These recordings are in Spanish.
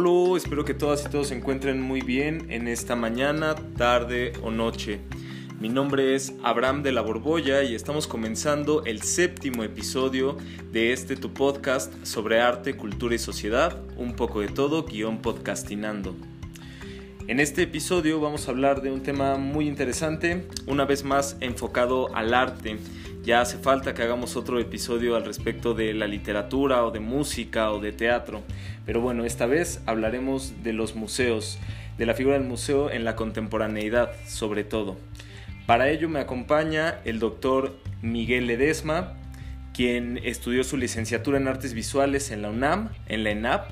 Hola, espero que todas y todos se encuentren muy bien en esta mañana, tarde o noche. Mi nombre es Abraham de la Borbolla y estamos comenzando el séptimo episodio de este tu podcast sobre arte, cultura y sociedad, un poco de todo, guion podcastinando. En este episodio vamos a hablar de un tema muy interesante, una vez más enfocado al arte. Ya hace falta que hagamos otro episodio al respecto de la literatura o de música o de teatro. Pero bueno, esta vez hablaremos de los museos, de la figura del museo en la contemporaneidad, sobre todo. Para ello me acompaña el doctor Miguel Ledesma, quien estudió su licenciatura en artes visuales en la UNAM, en la ENAP,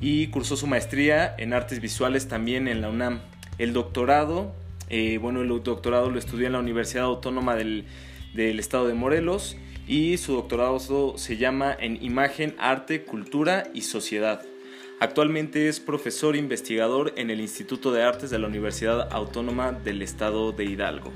y cursó su maestría en artes visuales también en la UNAM. El doctorado, eh, bueno, el doctorado lo estudió en la Universidad Autónoma del, del Estado de Morelos y su doctorado se llama en Imagen, Arte, Cultura y Sociedad. Actualmente es profesor investigador en el Instituto de Artes de la Universidad Autónoma del Estado de Hidalgo.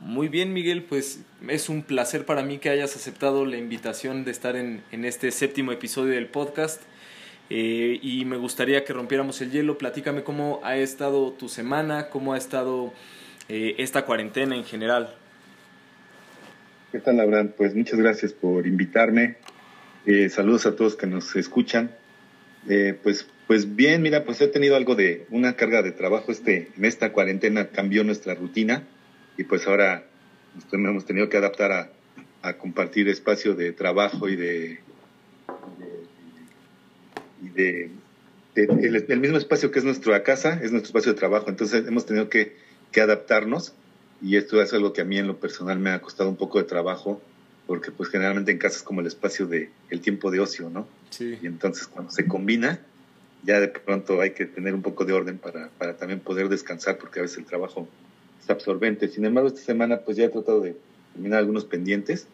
Muy bien Miguel, pues es un placer para mí que hayas aceptado la invitación de estar en, este séptimo episodio del podcast. Eh, y me gustaría que rompiéramos el hielo. Platícame cómo ha estado tu semana, cómo ha estado eh, esta cuarentena en general. ¿Qué tal, Abraham? Pues muchas gracias por invitarme. Eh, saludos a todos que nos escuchan. Eh, pues, pues bien, mira, pues he tenido algo de una carga de trabajo. Este, en esta cuarentena cambió nuestra rutina y pues ahora nos hemos tenido que adaptar a, compartir espacio de trabajo y de, y de, el, mismo espacio que es nuestra casa, es nuestro espacio de trabajo. Entonces hemos tenido que que adaptarnos y esto es algo que a mí en lo personal me ha costado un poco de trabajo porque pues generalmente en casa es como el espacio de el tiempo de ocio, ¿no? Sí. Y entonces cuando se combina ya de pronto hay que tener un poco de orden para, para también poder descansar porque a veces el trabajo es absorbente. Sin embargo, esta semana pues ya he tratado de terminar algunos pendientes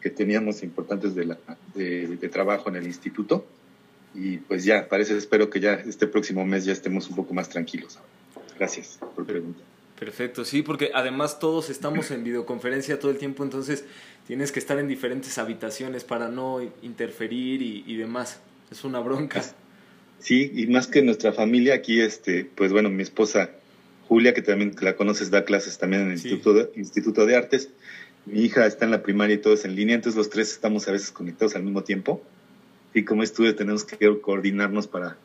que teníamos importantes de, la, de, de trabajo en el instituto y pues ya, parece, espero que ya este próximo mes ya estemos un poco más tranquilos. Gracias por preguntar. Perfecto, sí, porque además todos estamos en videoconferencia todo el tiempo, entonces tienes que estar en diferentes habitaciones para no interferir y, demás. Es una bronca. Sí, y más que nuestra familia aquí, este, pues bueno, mi esposa Julia, que también la conoces, da clases también en el Instituto, de, Instituto de Artes. Mi hija está en la primaria y todo es en línea, entonces los tres estamos a veces conectados al mismo tiempo. Y como estudio tenemos que coordinarnos para,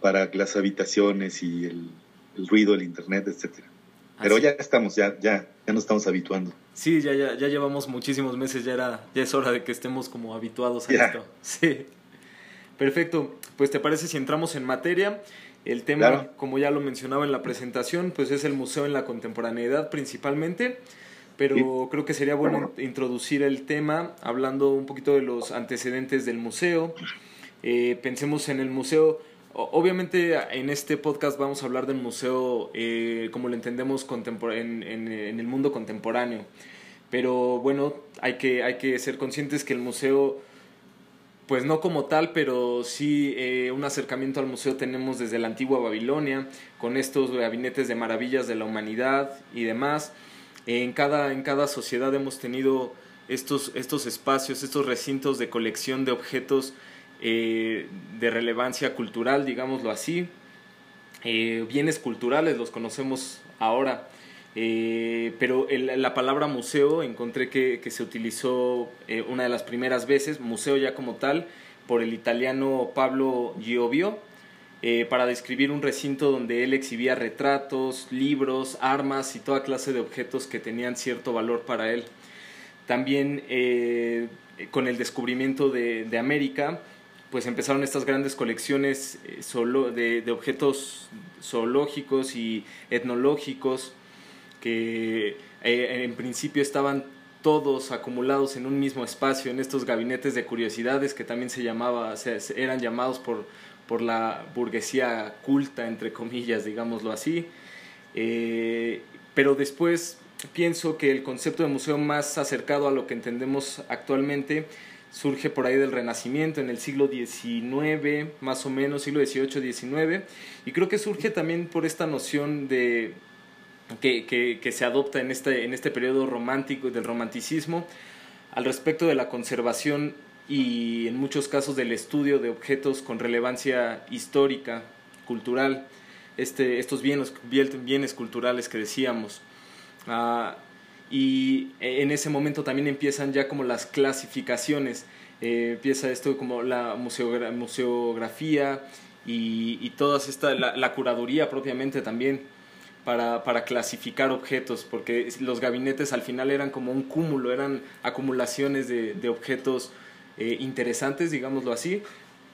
para las habitaciones y el, el ruido, el internet, etcétera. Pero ya estamos, ya, ya, ya nos estamos habituando. Sí, ya, ya, ya llevamos muchísimos meses, ya era, ya es hora de que estemos como habituados a esto. Sí. Perfecto. Pues te parece si entramos en materia. El tema, como ya lo mencionaba en la presentación, pues es el museo en la contemporaneidad principalmente, pero creo que sería bueno introducir el tema hablando un poquito de los antecedentes del museo. Eh, pensemos en el museo Obviamente en este podcast vamos a hablar del museo eh, como lo entendemos en, en, el mundo contemporáneo. Pero bueno, hay que, hay que ser conscientes que el museo, pues no como tal, pero sí eh, un acercamiento al museo tenemos desde la antigua Babilonia, con estos gabinetes de maravillas de la humanidad y demás. En cada, en cada sociedad hemos tenido estos, estos espacios, estos recintos de colección de objetos eh, de relevancia cultural, digámoslo así. Eh, bienes culturales los conocemos ahora, eh, pero la palabra museo encontré que, se utilizó una de las primeras veces, museo ya como tal, por el italiano Pablo Giovio, para describir un recinto donde él exhibía retratos, libros, armas y toda clase de objetos que tenían cierto valor para él. También con el descubrimiento de, América, pues empezaron estas grandes colecciones eh, solo de, objetos zoológicos y etnológicos que eh, en principio estaban todos acumulados en un mismo espacio, en estos gabinetes de curiosidades que también se llamaba, eran llamados por, por la burguesía culta, entre comillas, digámoslo así. Eh, pero después pienso que el concepto de museo más acercado a lo que entendemos actualmente surge por ahí del Renacimiento en el siglo XIX, más o menos, siglo XVIII, XIX, y creo que surge también por esta noción de que, que, se adopta en este, en este periodo romántico del romanticismo al respecto de la conservación y en muchos casos del estudio de objetos con relevancia histórica, cultural, este, estos bienes, bienes culturales que decíamos. Ah, y en ese momento también empiezan ya como las clasificaciones, eh, empieza esto como la museografía y, y toda esta, la, curaduría propiamente también para, para, clasificar objetos, porque los gabinetes al final eran como un cúmulo, eran acumulaciones de, de objetos eh, interesantes, digámoslo así,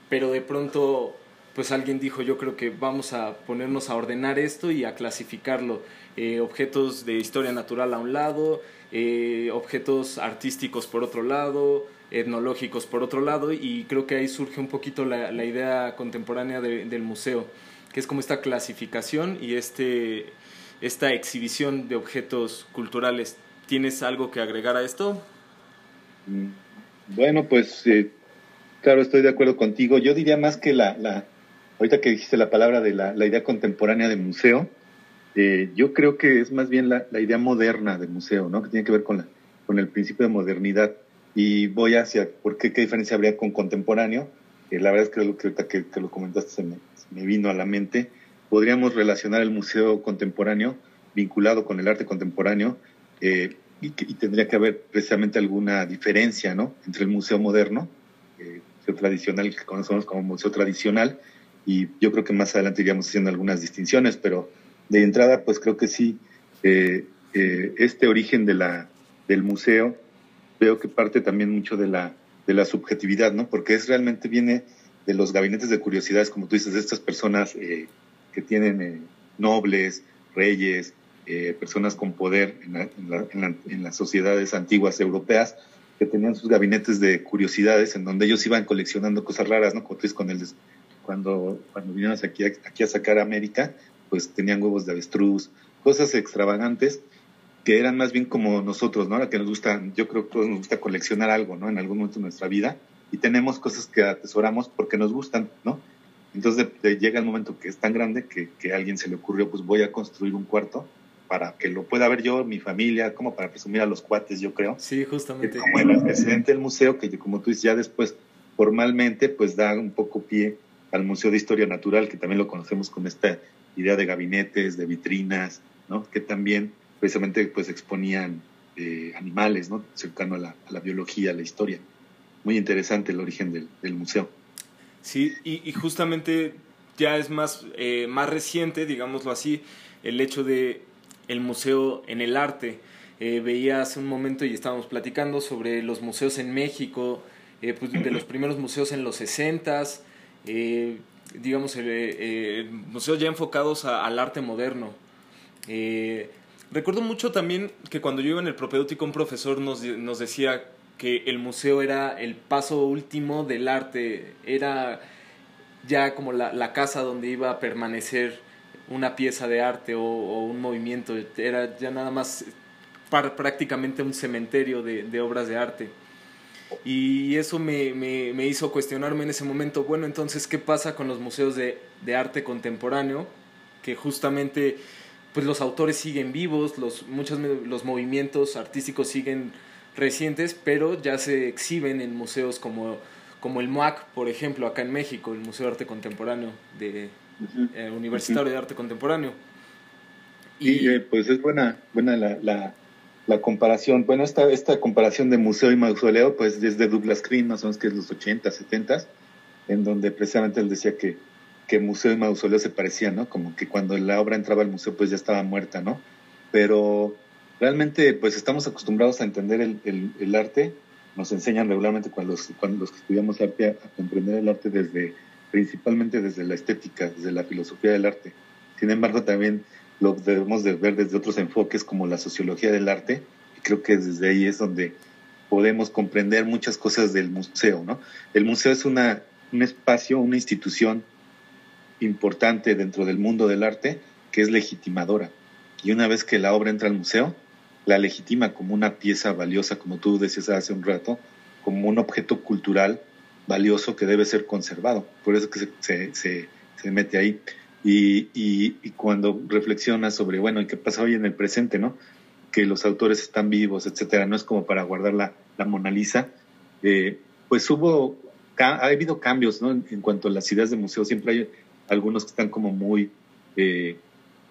pero de pronto pues alguien dijo yo creo que vamos a ponernos a ordenar esto y a clasificarlo. Eh, objetos de historia natural a un lado, eh, objetos artísticos por otro lado, etnológicos por otro lado, y creo que ahí surge un poquito la, la idea contemporánea del museo, que es como esta clasificación y este, esta exhibición de objetos culturales. ¿Tienes algo que agregar a esto? Mm, bueno, pues eh, claro, estoy de acuerdo contigo. Yo diría más que la, la ahorita que dijiste la palabra de la, la idea contemporánea de museo, eh, yo creo que es más bien la, la, idea moderna de museo, ¿no? Que tiene que ver con, la, con el principio de modernidad. Y voy hacia, ¿por qué? ¿Qué diferencia habría con contemporáneo? Eh, la verdad es que lo que, que, que lo comentaste se me, me, vino a la mente. Podríamos relacionar el museo contemporáneo vinculado con el arte contemporáneo eh, y, y, tendría que haber precisamente alguna diferencia, ¿no? Entre el museo moderno, eh, museo tradicional que conocemos como museo tradicional, y yo creo que más adelante iríamos haciendo algunas distinciones, pero de entrada, pues creo que sí, eh, eh, este origen de la, del museo veo que parte también mucho de la, de la subjetividad, ¿no? Porque es realmente viene de los gabinetes de curiosidades, como tú dices, de estas personas eh, que tienen nobles, reyes, eh, personas con poder en, la, en, la, en, la, en, las sociedades antiguas europeas, que tenían sus gabinetes de curiosidades en donde ellos iban coleccionando cosas raras, ¿no? Como con el, cuando, cuando vinieron aquí, aquí a sacar a América, pues tenían huevos de avestruz, cosas extravagantes que eran más bien como nosotros, ¿no? Ahora que nos gusta, yo creo que todos nos gusta coleccionar algo, ¿no? En algún momento de nuestra vida y tenemos cosas que atesoramos porque nos gustan, ¿no? Entonces llega el momento que es tan grande que, que, a alguien se le ocurrió, pues voy a construir un cuarto para que lo pueda ver yo, mi familia, como para presumir a los cuates, yo creo. Sí, justamente. como el presidente del museo, que como tú dices, ya después formalmente, pues da un poco pie al Museo de Historia Natural, que también lo conocemos con esta idea de gabinetes, de vitrinas, ¿no? Que también precisamente pues exponían eh, animales, ¿no? Cercano a la, a la, biología, a la historia. Muy interesante el origen del, del museo. Sí, y, y, justamente ya es más, eh, más reciente, digámoslo así, el hecho de el museo en el arte. Eh, veía hace un momento y estábamos platicando sobre los museos en México, eh, pues de los primeros museos en los 60 eh, digamos, museos ya enfocados al arte moderno. Recuerdo mucho también que cuando yo iba en el propedéutico un profesor nos, nos decía que el museo era el paso último del arte, era ya como la, la casa donde iba a permanecer una pieza de arte o, un movimiento, era ya nada más prácticamente un cementerio de, obras de arte. Y eso me, me, me, hizo cuestionarme en ese momento, bueno, entonces, ¿qué pasa con los museos de, de arte contemporáneo? Que justamente, pues los autores siguen vivos, los, muchos los movimientos artísticos siguen recientes, pero ya se exhiben en museos como, como el MOAC, por ejemplo, acá en México, el Museo de Arte Contemporáneo, de, uh -huh. eh, Universitario uh -huh. de Arte Contemporáneo. Y, y pues es buena, buena la, la la comparación, bueno, esta, esta comparación de museo y mausoleo, pues desde Douglas Green, más o menos que es los 80, 70, en donde precisamente él decía que, que museo y mausoleo se parecían, ¿no? Como que cuando la obra entraba al museo, pues ya estaba muerta, ¿no? Pero realmente, pues estamos acostumbrados a entender el, el, el arte, nos enseñan regularmente cuando los, cuando los que estudiamos arte a, a comprender el arte desde, principalmente desde la estética, desde la filosofía del arte. Sin embargo, también lo debemos de ver desde otros enfoques como la sociología del arte y creo que desde ahí es donde podemos comprender muchas cosas del museo, ¿no? El museo es una, un espacio, una institución importante dentro del mundo del arte que es legitimadora y una vez que la obra entra al museo, la legitima como una pieza valiosa, como tú decías hace un rato, como un objeto cultural valioso que debe ser conservado. Por eso que se, se, se, se mete ahí. Y, y, y, cuando reflexionas sobre, bueno, ¿y qué pasa hoy en el presente, no? Que los autores están vivos, etcétera, no es como para guardar la, la Mona Lisa. Eh, pues hubo, ha habido cambios, ¿no? En, cuanto a las ideas de museo, siempre hay algunos que están como muy eh,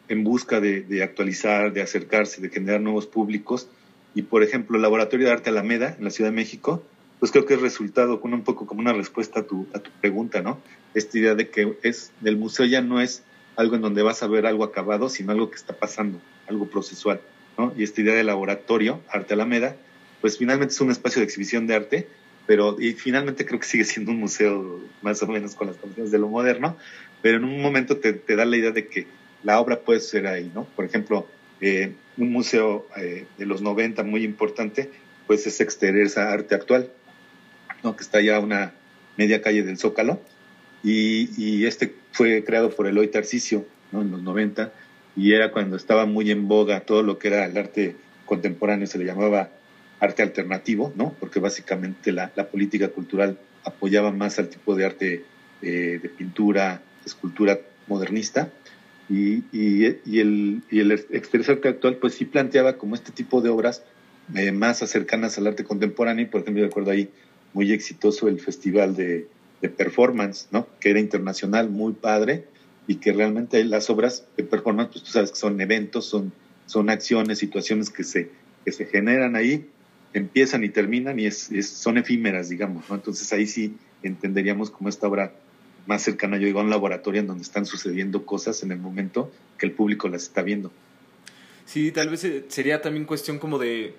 en busca de, actualizar, de acercarse, de generar nuevos públicos. Y, por ejemplo, el Laboratorio de Arte Alameda, en la Ciudad de México, pues creo que es resultado con un poco como una respuesta a tu, a tu pregunta, ¿no? Esta idea de que es, del museo ya no es algo en donde vas a ver algo acabado, sino algo que está pasando, algo procesual, ¿no? Y esta idea de laboratorio, Arte Alameda, pues finalmente es un espacio de exhibición de arte, pero y finalmente creo que sigue siendo un museo más o menos con las condiciones de lo moderno, pero en un momento te, da la idea de que la obra puede ser ahí, ¿no? Por ejemplo, eh, un museo eh, de los 90 muy importante, pues es Exteresa Arte Actual, ¿no? Que está ya a una media calle del Zócalo, y, y este fue creado por Eloy Tarcisio, ¿no? En los 90, y era cuando estaba muy en boga todo lo que era el arte contemporáneo, se le llamaba arte alternativo, ¿no? Porque básicamente la, la política cultural apoyaba más al tipo de arte eh, de pintura, escultura modernista. Y, y, y el, y el arte actual, pues sí planteaba como este tipo de obras eh, más cercanas al arte contemporáneo. Por ejemplo, yo recuerdo ahí muy exitoso el festival de, de performance, ¿no? Que era internacional, muy padre, y que realmente las obras de performance, pues tú sabes que son eventos, son, son acciones, situaciones que se, que se generan ahí empiezan y terminan y es, son efímeras, digamos, ¿no? Entonces ahí sí entenderíamos como esta obra más cercana, yo digo, a un laboratorio en donde están sucediendo cosas en el momento que el público las está viendo. Sí, tal vez eh, sería también cuestión como de,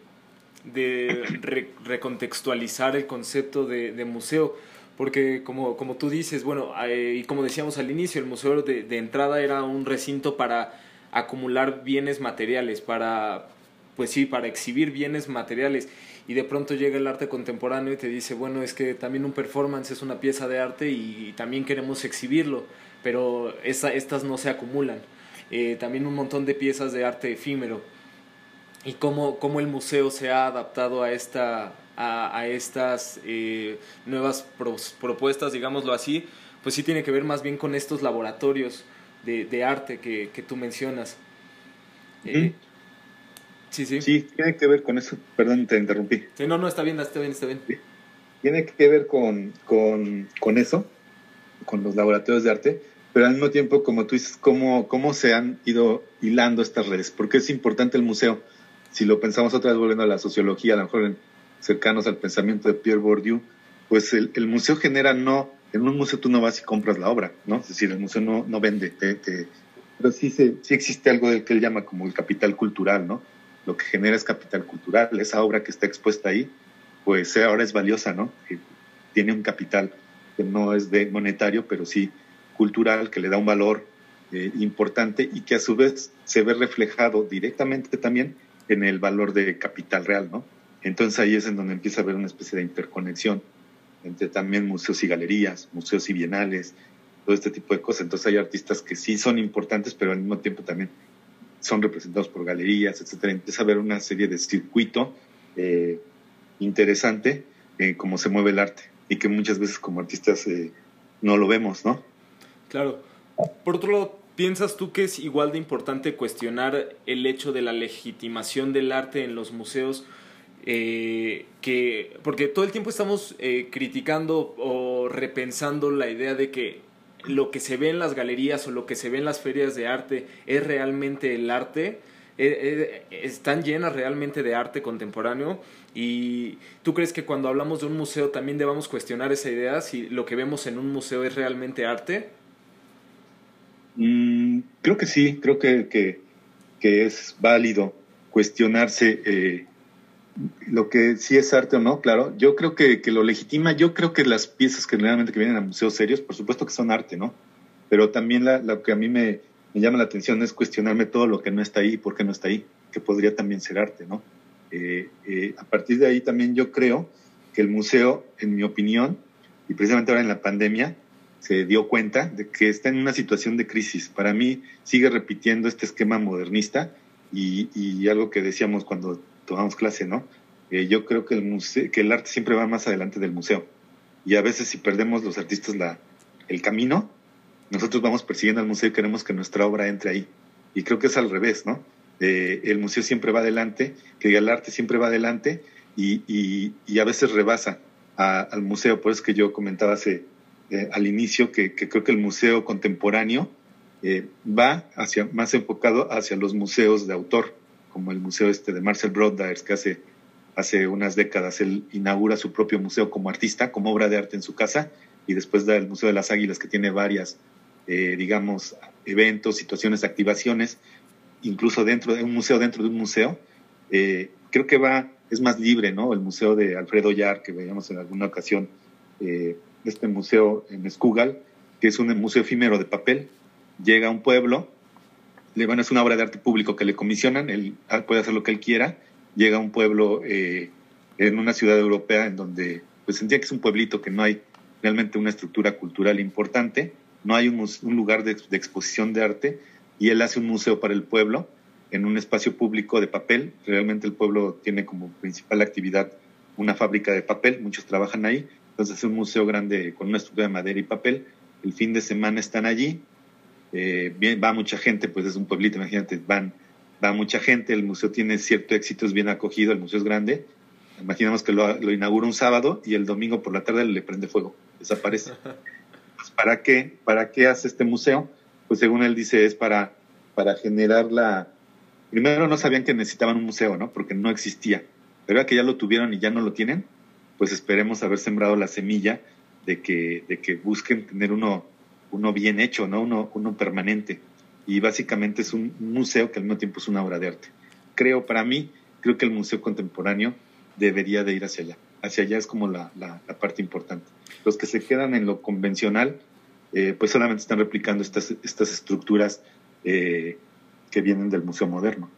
de recontextualizar el concepto de, de, museo, porque como, como tú dices, bueno, eh, y como decíamos al inicio, el museo de, de entrada era un recinto para acumular bienes materiales, para, pues sí, para exhibir bienes materiales. Y de pronto llega el arte contemporáneo y te dice, bueno, es que también un performance es una pieza de arte y también queremos exhibirlo, pero esa, estas no se acumulan. Eh, también un montón de piezas de arte efímero. Y cómo, cómo el museo se ha adaptado a, esta, a, estas eh, nuevas propuestas, digámoslo así, pues sí tiene que ver más bien con estos laboratorios de, de arte que, que tú mencionas. Eh, Sí, sí. Sí, tiene que ver con eso. Perdón, te interrumpí. Sí, no, no, está bien, está bien, está bien. Tiene que ver con, con, con, eso, con los laboratorios de arte, pero al mismo tiempo, como tú dices, cómo, cómo se han ido hilando estas redes. Porque es importante el museo. Si lo pensamos otra vez volviendo a la sociología, a lo mejor cercanos al pensamiento de Pierre Bourdieu, pues el, el, museo genera no, en un museo tú no vas y compras la obra, ¿no? Es decir, el museo no, no vende, pero sí, se, sí existe algo del que él llama como el capital cultural, ¿no? lo que genera es capital cultural. Esa obra que está expuesta ahí, pues ahora es valiosa, ¿no? tiene un capital que no es de monetario, pero sí cultural, que le da un valor eh, importante y que a su vez se ve reflejado directamente también en el valor de capital real, ¿no? Entonces ahí es en donde empieza a haber una especie de interconexión entre también museos y galerías, museos y bienales, todo este tipo de cosas. Entonces hay artistas que sí son importantes, pero al mismo tiempo también son representados por galerías, etcétera. Empieza a haber una serie de circuito eh, interesante en cómo se mueve el arte y que muchas veces como artistas eh, no lo vemos, ¿no? Claro. Por otro lado, ¿piensas tú que es igual de importante cuestionar el hecho de la legitimación del arte en los museos? Eh, que porque todo el tiempo estamos criticando o repensando la idea de que lo que se ve en las galerías o lo que se ve en las ferias de arte es realmente el arte, eh, eh, están llenas realmente de arte contemporáneo y tú crees que cuando hablamos de un museo también debamos cuestionar esa idea, si lo que vemos en un museo es realmente arte? Mm, creo que sí, creo que, que, es válido cuestionarse eh, lo que sí es arte o no, claro. Yo creo que, que, lo legitima, yo creo que las piezas que generalmente que vienen a museos serios, por supuesto que son arte, ¿no? Pero también la, lo que a mí me, me, llama la atención es cuestionarme todo lo que no está ahí y por qué no está ahí, que podría también ser arte, ¿no? Eh, eh, a partir de ahí también yo creo que el museo, en mi opinión, y precisamente ahora en la pandemia, se dio cuenta de que está en una situación de crisis. Para mí sigue repitiendo este esquema modernista y, y algo que decíamos cuando tomamos clase, ¿no? Eh, yo creo que el, museo, que el arte siempre va más adelante del museo. Y a veces si perdemos los artistas la, el camino, nosotros vamos persiguiendo al museo y queremos que nuestra obra entre ahí. Y creo que es al revés, ¿no? Eh, el museo siempre va adelante, que el arte siempre va adelante y, y, y, a veces rebasa al museo. Por eso que yo comentaba hace, eh, al inicio que, creo que el museo contemporáneo eh, va hacia, más enfocado hacia los museos de autor, como el museo este de Marcel Broddaers, que hace, hace unas décadas él inaugura su propio museo como artista, como obra de arte en su casa, y después da el Museo de las Águilas, que tiene varias, eh, digamos, eventos, situaciones, activaciones, incluso dentro de un museo, dentro de un museo. creo que va es más libre, ¿no? El museo de Alfredo Yar, que veíamos en alguna ocasión, eh, este museo en Escugal, que es un museo efímero de papel, llega a un pueblo, le a hacer una obra de arte público que le comisionan, él ah, puede hacer lo que él quiera, llega a un pueblo eh, en una ciudad europea en donde pues sentía que es un pueblito que no hay realmente una estructura cultural importante, no hay un, lugar de exposición de arte y él hace un museo para el pueblo en un espacio público de papel. Realmente el pueblo tiene como principal actividad una fábrica de papel, muchos trabajan ahí, entonces es un museo grande con una estructura de madera y papel. El fin de semana están allí, eh, va mucha gente, pues es un pueblito, imagínate, van, va mucha gente, el museo tiene cierto éxito, es bien acogido, el museo es grande. Imaginamos que lo, lo inaugura un sábado y el domingo por la tarde le prende fuego, desaparece. Pues, ¿Para qué? ¿Para qué hace este museo? Pues según él dice, es para, para generar la, primero no sabían que necesitaban un museo, ¿no? Porque no existía. Pero ahora que ya lo tuvieron y ya no lo tienen, pues esperemos haber sembrado la semilla de que, de que busquen tener uno, uno bien hecho, ¿no? Uno, uno permanente. Y básicamente es un museo que al mismo tiempo es una obra de arte. Creo, para mí, creo que el museo contemporáneo debería de ir hacia allá. Hacia allá es como la, la, parte importante. Los que se quedan en lo convencional, eh, pues solamente están replicando estas, estas estructuras eh, que vienen del Museo Moderno.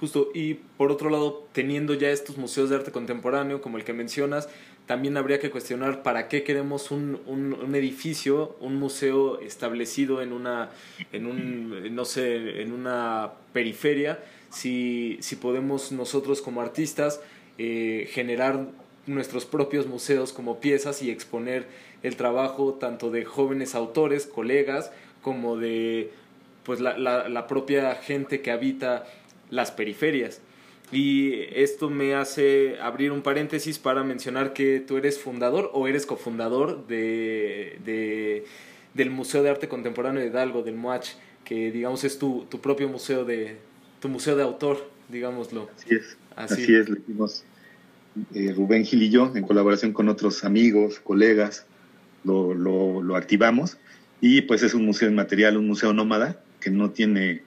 Justo, y por otro lado, teniendo ya estos museos de arte contemporáneo, como el que mencionas, también habría que cuestionar para qué queremos un, un, edificio, un museo establecido en una, en un, no sé, en una periferia, si, si podemos nosotros como artistas eh, generar nuestros propios museos como piezas y exponer el trabajo tanto de jóvenes autores, colegas, como de pues la, la, propia gente que habita las periferias. Y esto me hace abrir un paréntesis para mencionar que tú eres fundador o eres cofundador de, de, del Museo de Arte Contemporáneo de Hidalgo, del MOACH, que digamos es tu, tu propio museo de, tu museo de autor, digámoslo. Así es, así, es, le dimos eh, Rubén Gil y yo, en colaboración con otros amigos, colegas, lo, lo, lo activamos y pues es un museo inmaterial, un museo nómada, que no tiene,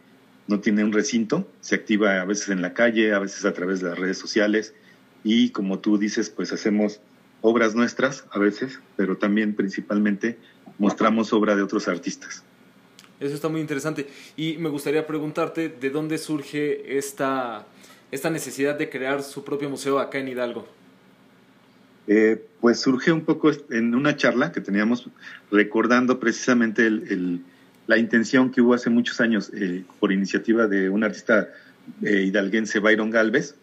no tiene un recinto, se activa a veces en la calle, a veces a través de las redes sociales y como tú dices, pues hacemos obras nuestras a veces, pero también principalmente mostramos obra de otros artistas. Eso está muy interesante y me gustaría preguntarte de dónde surge esta, esta necesidad de crear su propio museo acá en Hidalgo. Eh, pues surge un poco en una charla que teníamos recordando precisamente el, la intención que hubo hace muchos años eh, por iniciativa de un artista eh, hidalguense, Byron Galvez,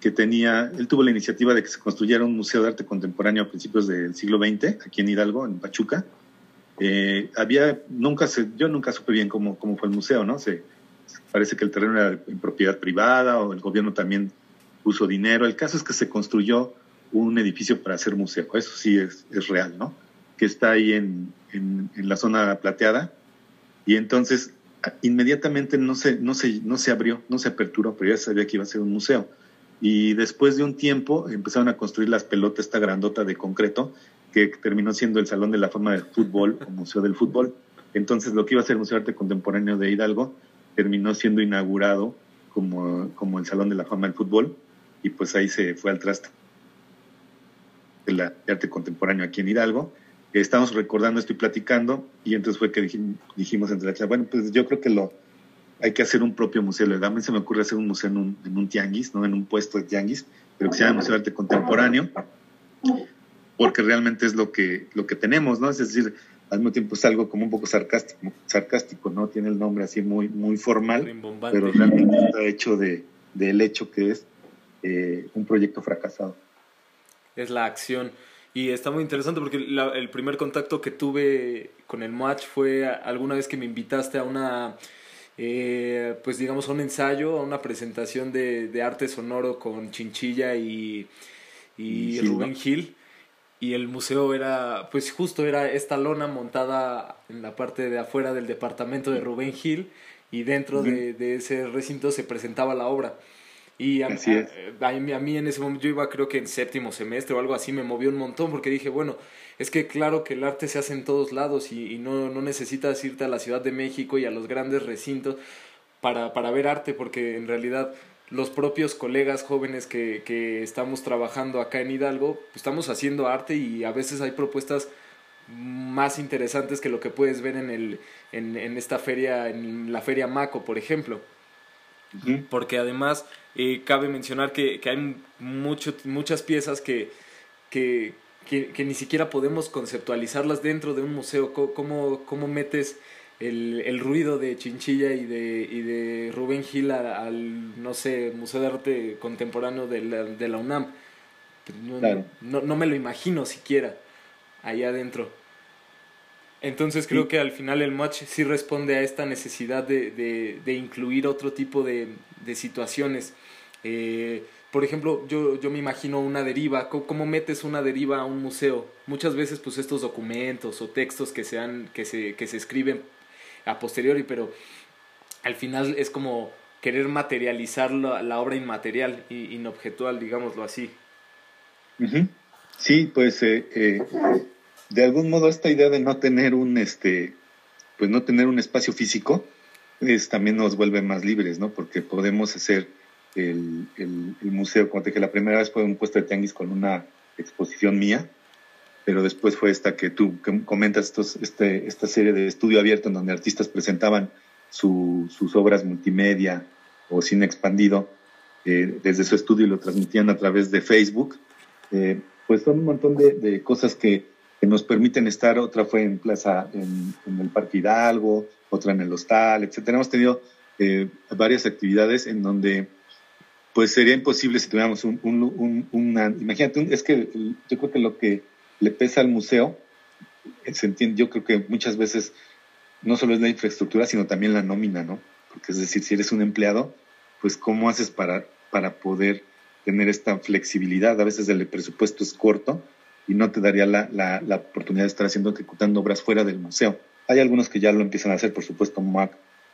que tenía, él tuvo la iniciativa de que se construyera un museo de arte contemporáneo a principios del siglo XX, aquí en Hidalgo, en Pachuca. Eh, había, nunca se, yo nunca supe bien cómo, cómo fue el museo, ¿no? Se, parece que el terreno era en propiedad privada o el gobierno también puso dinero. El caso es que se construyó un edificio para hacer museo, eso sí es, es real, ¿no? Que está ahí en, en, en la zona plateada, y entonces inmediatamente no se, no, se, no se abrió, no se aperturó, pero ya sabía que iba a ser un museo. Y después de un tiempo empezaron a construir las pelotas, esta grandota de concreto, que terminó siendo el Salón de la Fama del Fútbol o Museo del Fútbol. Entonces lo que iba a ser el Museo de Arte Contemporáneo de Hidalgo terminó siendo inaugurado como, como el Salón de la Fama del Fútbol y pues ahí se fue al traste de arte contemporáneo aquí en Hidalgo estamos recordando esto y platicando, y entonces fue que dijimos, entre la charla, bueno, pues yo creo que lo hay que hacer un propio museo. A mí se me ocurre hacer un museo en un, en un tianguis, ¿no? En un puesto de tianguis, pero que se llama Museo de Arte Contemporáneo, porque realmente es lo que, lo que tenemos, ¿no? Es decir, al mismo tiempo es algo como un poco sarcástico, sarcástico ¿no? Tiene el nombre así muy, muy formal, pero realmente está hecho de, del hecho que es eh, un proyecto fracasado. Es la acción. Y está muy interesante porque el primer contacto que tuve con el match fue alguna vez que me invitaste a una, eh, pues digamos, a un ensayo, a una presentación de, de arte sonoro con Chinchilla y, y Rubén Gil. y el museo era, pues justo era esta lona montada en la parte de afuera del departamento de Rubén Gil y dentro de, ese recinto se presentaba la obra. Y a, a, mí, en ese momento, yo iba creo que en séptimo semestre o algo así, me movió un montón porque dije, bueno, es que claro que el arte se hace en todos lados y, no, no, necesitas irte a la Ciudad de México y a los grandes recintos para, para ver arte porque en realidad los propios colegas jóvenes que, que estamos trabajando acá en Hidalgo, pues estamos haciendo arte y a veces hay propuestas más interesantes que lo que puedes ver en, el, en, en esta feria, en la feria Maco, por ejemplo. Porque además eh, cabe mencionar que, que hay mucho, muchas piezas que, que, que, ni siquiera podemos conceptualizarlas dentro de un museo. ¿Cómo, cómo metes el, el, ruido de Chinchilla y de, y de Rubén Gil al, no sé, Museo de Arte Contemporáneo de la, de la UNAM? No, no, no, me lo imagino siquiera allá adentro. Entonces creo que al final el match sí responde a esta necesidad de, de, de incluir otro tipo de, de situaciones. Eh, por ejemplo, yo, yo me imagino una deriva, ¿cómo, metes una deriva a un museo? Muchas veces pues estos documentos o textos que, sean, que, se, que se escriben a posteriori, pero al final es como querer materializar la, la obra inmaterial, inobjetual, digámoslo así. Sí, pues eh, eh, de algún modo esta idea de no tener un este pues no tener un espacio físico es, también nos vuelve más libres no porque podemos hacer el, el, museo como te dije la primera vez fue un puesto de tianguis con una exposición mía pero después fue esta que tú comentas estos, este, esta serie de estudio abierto en donde artistas presentaban su, sus obras multimedia o cine expandido eh, desde su estudio y lo transmitían a través de Facebook. Eh, pues son un montón de cosas que nos permiten estar, otra fue en Plaza, en, el Parque Hidalgo, otra en el Hostal, etc. Hemos tenido eh, varias actividades en donde pues sería imposible si tuviéramos un, un, una, imagínate, es que yo creo que lo que le pesa al museo, eh, se entiende, yo creo que muchas veces no solo es la infraestructura, sino también la nómina, ¿no? Porque es decir, si eres un empleado, pues cómo haces para, para poder tener esta flexibilidad, a veces el presupuesto es corto, y no te daría la, la, la, oportunidad de estar haciendo, ejecutando obras fuera del museo. Hay algunos que ya lo empiezan a hacer, por supuesto, MAC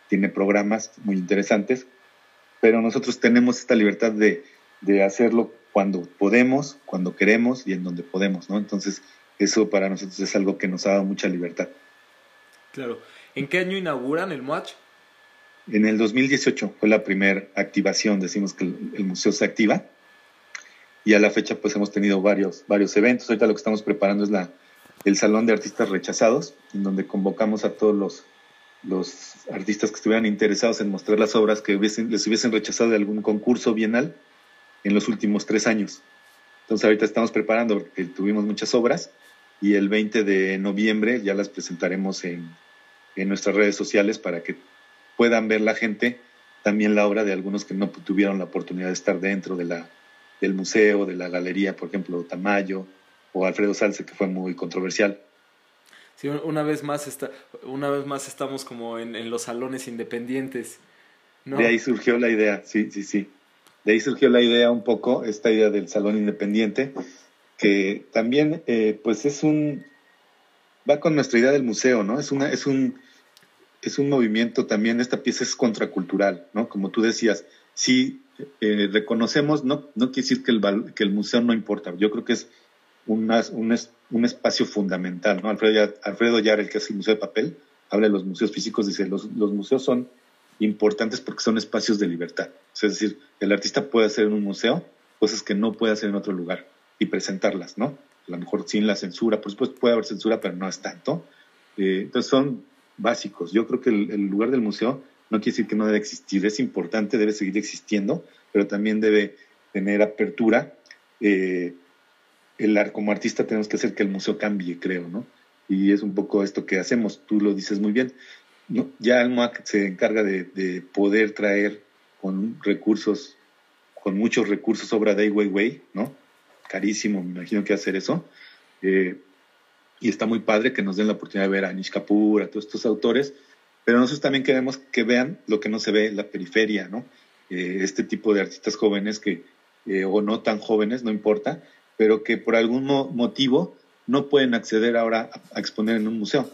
tiene programas muy interesantes, pero nosotros tenemos esta libertad de, de hacerlo cuando podemos, cuando queremos y en donde podemos, ¿no? Entonces, eso para nosotros es algo que nos ha dado mucha libertad. Claro. ¿En qué año inauguran el MUACH? En el 2018 fue la primera activación, decimos que el museo se activa y a la fecha pues hemos tenido varios, varios eventos. Ahorita lo que estamos preparando es la, el Salón de Artistas Rechazados, en donde convocamos a todos los, los artistas que estuvieran interesados en mostrar las obras que hubiesen, les hubiesen rechazado de algún concurso bienal en los últimos tres años. Entonces ahorita estamos preparando porque tuvimos muchas obras y el 20 de noviembre ya las presentaremos en, en nuestras redes sociales para que puedan ver la gente también la obra de algunos que no tuvieron la oportunidad de estar dentro de la, del museo, de la galería, por ejemplo, Tamayo o Alfredo Salce, que fue muy controversial. Sí, una vez más, está, una vez más estamos como en, en los salones independientes. ¿no? De ahí surgió la idea, sí, sí, sí. De ahí surgió la idea un poco, esta idea del salón independiente, que también eh, pues es un, va con nuestra idea del museo, ¿no? Es, una, es, un, es un movimiento también, esta pieza es contracultural, ¿no? Como tú decías, sí eh, reconocemos, no, no quiere decir que el, que el museo no importa, yo creo que es un, un, espacio fundamental, ¿no? Alfredo, Alfredo Yar, el que hace el Museo de Papel, habla de los museos físicos, dice, los, los museos son importantes porque son espacios de libertad. es decir, el artista puede hacer en un museo cosas que no puede hacer en otro lugar y presentarlas, ¿no? A lo mejor sin la censura, por supuesto puede haber censura, pero no es tanto. Eh, entonces son básicos. Yo creo que el, lugar del museo no quiere decir que no debe existir, es importante, debe seguir existiendo, pero también debe tener apertura. Eh, el, como artista tenemos que hacer que el museo cambie, creo, ¿no? Y es un poco esto que hacemos, tú lo dices muy bien. ¿no? Ya el MOAC se encarga de, poder traer con recursos, con muchos recursos, obra de Ai Weiwei, ¿no? Carísimo, me imagino que hacer eso. Eh, y está muy padre que nos den la oportunidad de ver a Nish Kapoor, a todos estos autores, pero nosotros también queremos que vean lo que no se ve en la periferia, ¿no? Eh, este tipo de artistas jóvenes que, eh, o no tan jóvenes, no importa, pero que por algún motivo no pueden acceder ahora a, exponer en un museo,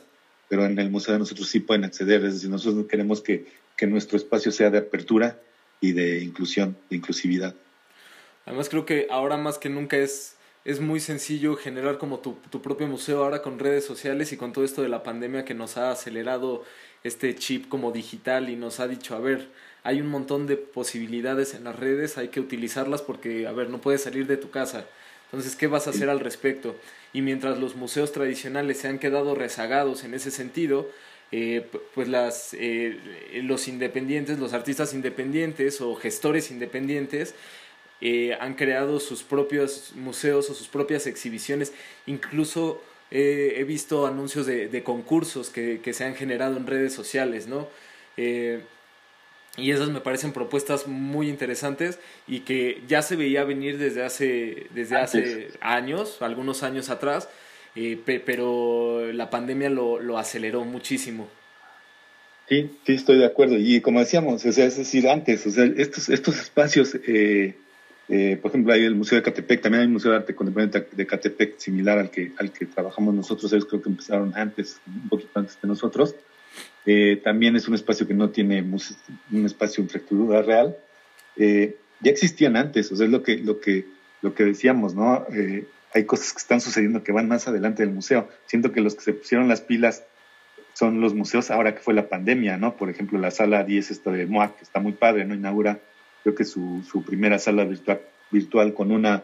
pero en el museo de nosotros sí pueden acceder, es decir, nosotros queremos que, que nuestro espacio sea de apertura y de inclusión, de inclusividad. Además creo que ahora más que nunca es es muy sencillo generar como tu, tu, propio museo ahora con redes sociales y con todo esto de la pandemia que nos ha acelerado este chip como digital y nos ha dicho, a ver, hay un montón de posibilidades en las redes, hay que utilizarlas porque, a ver, no puedes salir de tu casa. Entonces, ¿qué vas a hacer al respecto? Y mientras los museos tradicionales se han quedado rezagados en ese sentido, eh, pues las, eh, los independientes, los artistas independientes o gestores independientes, eh, han creado sus propios museos o sus propias exhibiciones, incluso eh, he visto anuncios de, concursos que, se han generado en redes sociales, ¿no? Eh, y esas me parecen propuestas muy interesantes y que ya se veía venir desde hace, desde hace años, algunos años atrás, pero la pandemia lo, lo aceleró muchísimo. Sí, sí, estoy de acuerdo. Y como decíamos, o sea, es decir, antes, o sea, estos, estos espacios eh, eh, por ejemplo, hay el Museo de Catepec, también hay un Museo de Arte Contemporáneo de Catepec similar al que, al que trabajamos nosotros, ellos creo que empezaron antes, un poquito antes que nosotros. Eh, también es un espacio que no tiene un espacio infraestructura real. Eh, ya existían antes, o sea, es lo que, lo que, lo que decíamos, ¿no? hay cosas que están sucediendo que van más adelante del museo. Siento que los que se pusieron las pilas son los museos ahora que fue la pandemia, ¿no? Por ejemplo, la sala 10 esta de MOAC, que está muy padre, ¿no? Inaugura creo que su, su primera sala virtual, virtual con, una,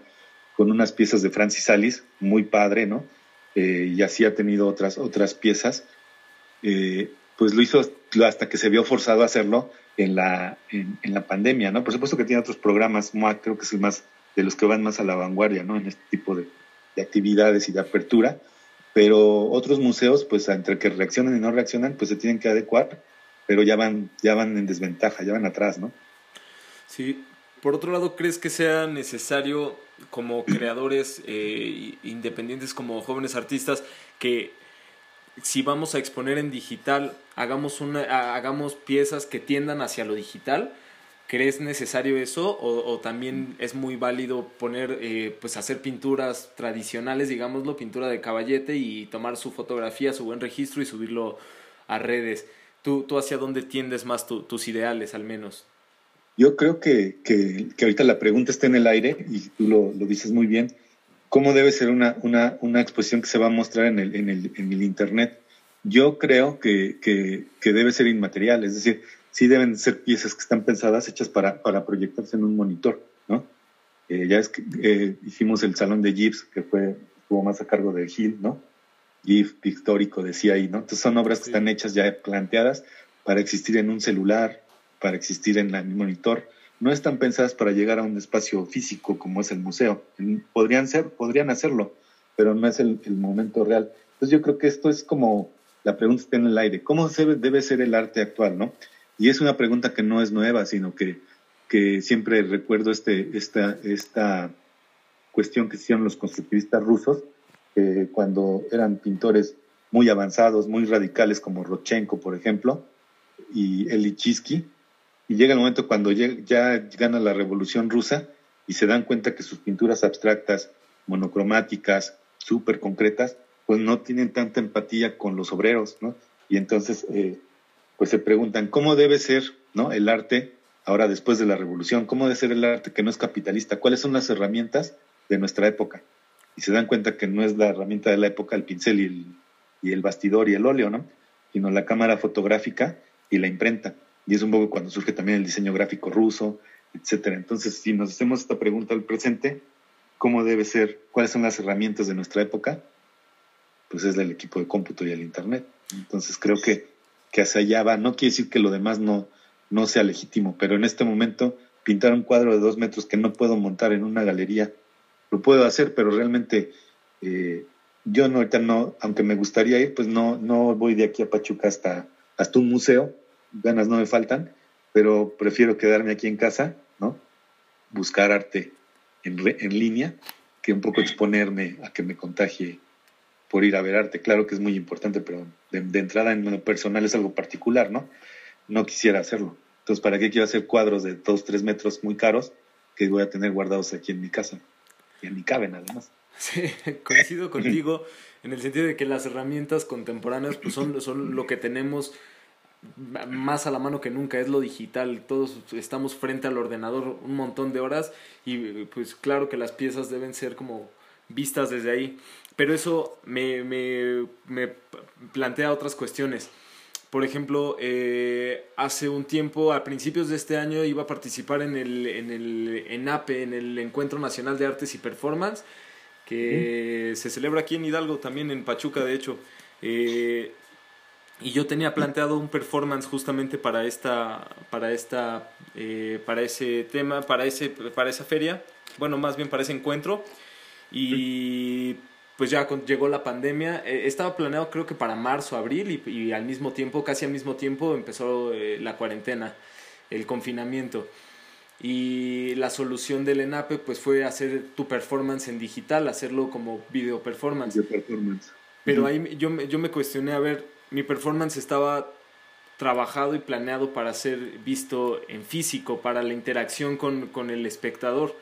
con unas piezas de Francis Alice, muy padre, ¿no? Eh, y así ha tenido otras, otras piezas. Eh, pues lo hizo hasta que se vio forzado a hacerlo en la, en, la pandemia, ¿no? Por supuesto que tiene otros programas, MOAC creo que es el más, de los que van más a la vanguardia, ¿no? En este tipo de, de actividades y de apertura, pero otros museos, pues entre que reaccionan y no reaccionan, pues se tienen que adecuar, pero ya van, ya van en desventaja, ya van atrás, ¿no? Sí. Por otro lado, ¿crees que sea necesario como creadores eh, independientes, como jóvenes artistas, que si vamos a exponer en digital, hagamos, una, hagamos piezas que tiendan hacia lo digital? ¿Crees necesario eso o, también es muy válido poner, eh, pues hacer pinturas tradicionales, digámoslo, pintura de caballete y tomar su fotografía, su buen registro y subirlo a redes? ¿Tú, tú hacia dónde tiendes más tus ideales al menos? Yo creo que, que, ahorita la pregunta está en el aire y tú lo, lo dices muy bien. ¿Cómo debe ser una, una, una, exposición que se va a mostrar en el, en el, en el Internet? Yo creo que, que, que, debe ser inmaterial, es decir, sí deben ser piezas que están pensadas, hechas para, para proyectarse en un monitor, ¿no? Eh, ya es que eh, hicimos el salón de Gibbs, que fue, estuvo más a cargo de Gil, ¿no? GIF pictórico decía ahí, ¿no? Entonces son obras que están hechas ya planteadas para existir en un celular, para existir en el monitor, no están pensadas para llegar a un espacio físico como es el museo. Podrían ser, podrían hacerlo, pero no es el, momento real. Entonces yo creo que esto es como la pregunta está en el aire. ¿Cómo debe ser el arte actual, no? Y es una pregunta que no es nueva, sino que, que siempre recuerdo este, esta, esta cuestión que hicieron los constructivistas rusos, cuando eran pintores muy avanzados, muy radicales, como Rochenko, por ejemplo, y Elichitsky, y llega el momento cuando ya gana la revolución rusa y se dan cuenta que sus pinturas abstractas, monocromáticas, súper concretas, pues no tienen tanta empatía con los obreros, ¿no? Y entonces, eh, pues se preguntan, ¿cómo debe ser, ¿no? El arte, ahora después de la revolución, ¿cómo debe ser el arte que no es capitalista? ¿Cuáles son las herramientas de nuestra época? Y se dan cuenta que no es la herramienta de la época el pincel y el, y el bastidor y el óleo, ¿no? Sino la cámara fotográfica y la imprenta y es un poco cuando surge también el diseño gráfico ruso, etcétera. Entonces, si nos hacemos esta pregunta al presente, ¿cómo debe ser? ¿Cuáles son las herramientas de nuestra época? Pues es el equipo de cómputo y el Internet. Entonces, creo que, que hacia allá va. No quiere decir que lo demás no, no sea legítimo, pero en este momento pintar un cuadro de dos metros que no puedo montar en una galería, lo puedo hacer, pero realmente eh, yo no, ahorita no, aunque me gustaría ir, pues no, no voy de aquí a Pachuca hasta, hasta un museo ganas no me faltan, pero prefiero quedarme aquí en casa, ¿no? Buscar arte en, en línea que un poco exponerme a que me contagie por ir a ver arte. Claro que es muy importante, pero de, entrada en lo personal es algo particular, ¿no? No quisiera hacerlo. Entonces, ¿para qué quiero hacer cuadros de dos, tres metros muy caros que voy a tener guardados aquí en mi casa? Y en mi caben, además. Sí, coincido contigo en el sentido de que las herramientas contemporáneas pues son, son lo que tenemos más a la mano que nunca, es lo digital, todos estamos frente al ordenador un montón de horas y pues claro que las piezas deben ser como vistas desde ahí, pero eso me, me, me plantea otras cuestiones. Por ejemplo, eh, hace un tiempo, a principios de este año, iba a participar en el, en el ENAPE, en el Encuentro Nacional de Artes y Performance, que se celebra aquí en Hidalgo, también en Pachuca, de hecho. Eh, y yo tenía planteado un performance justamente para esta, para esta, eh, para ese tema, para ese, para esa feria, bueno, más bien para ese encuentro. Y pues ya llegó la pandemia. Eh, estaba planeado creo que para marzo, abril y, al mismo tiempo, casi al mismo tiempo, empezó eh, la cuarentena, el confinamiento. Y la solución del ENAPE pues fue hacer tu performance en digital, hacerlo como video performance. Video performance. Pero ahí yo, yo me cuestioné, a ver, mi performance estaba trabajado y planeado para ser visto en físico, para la interacción con, con el espectador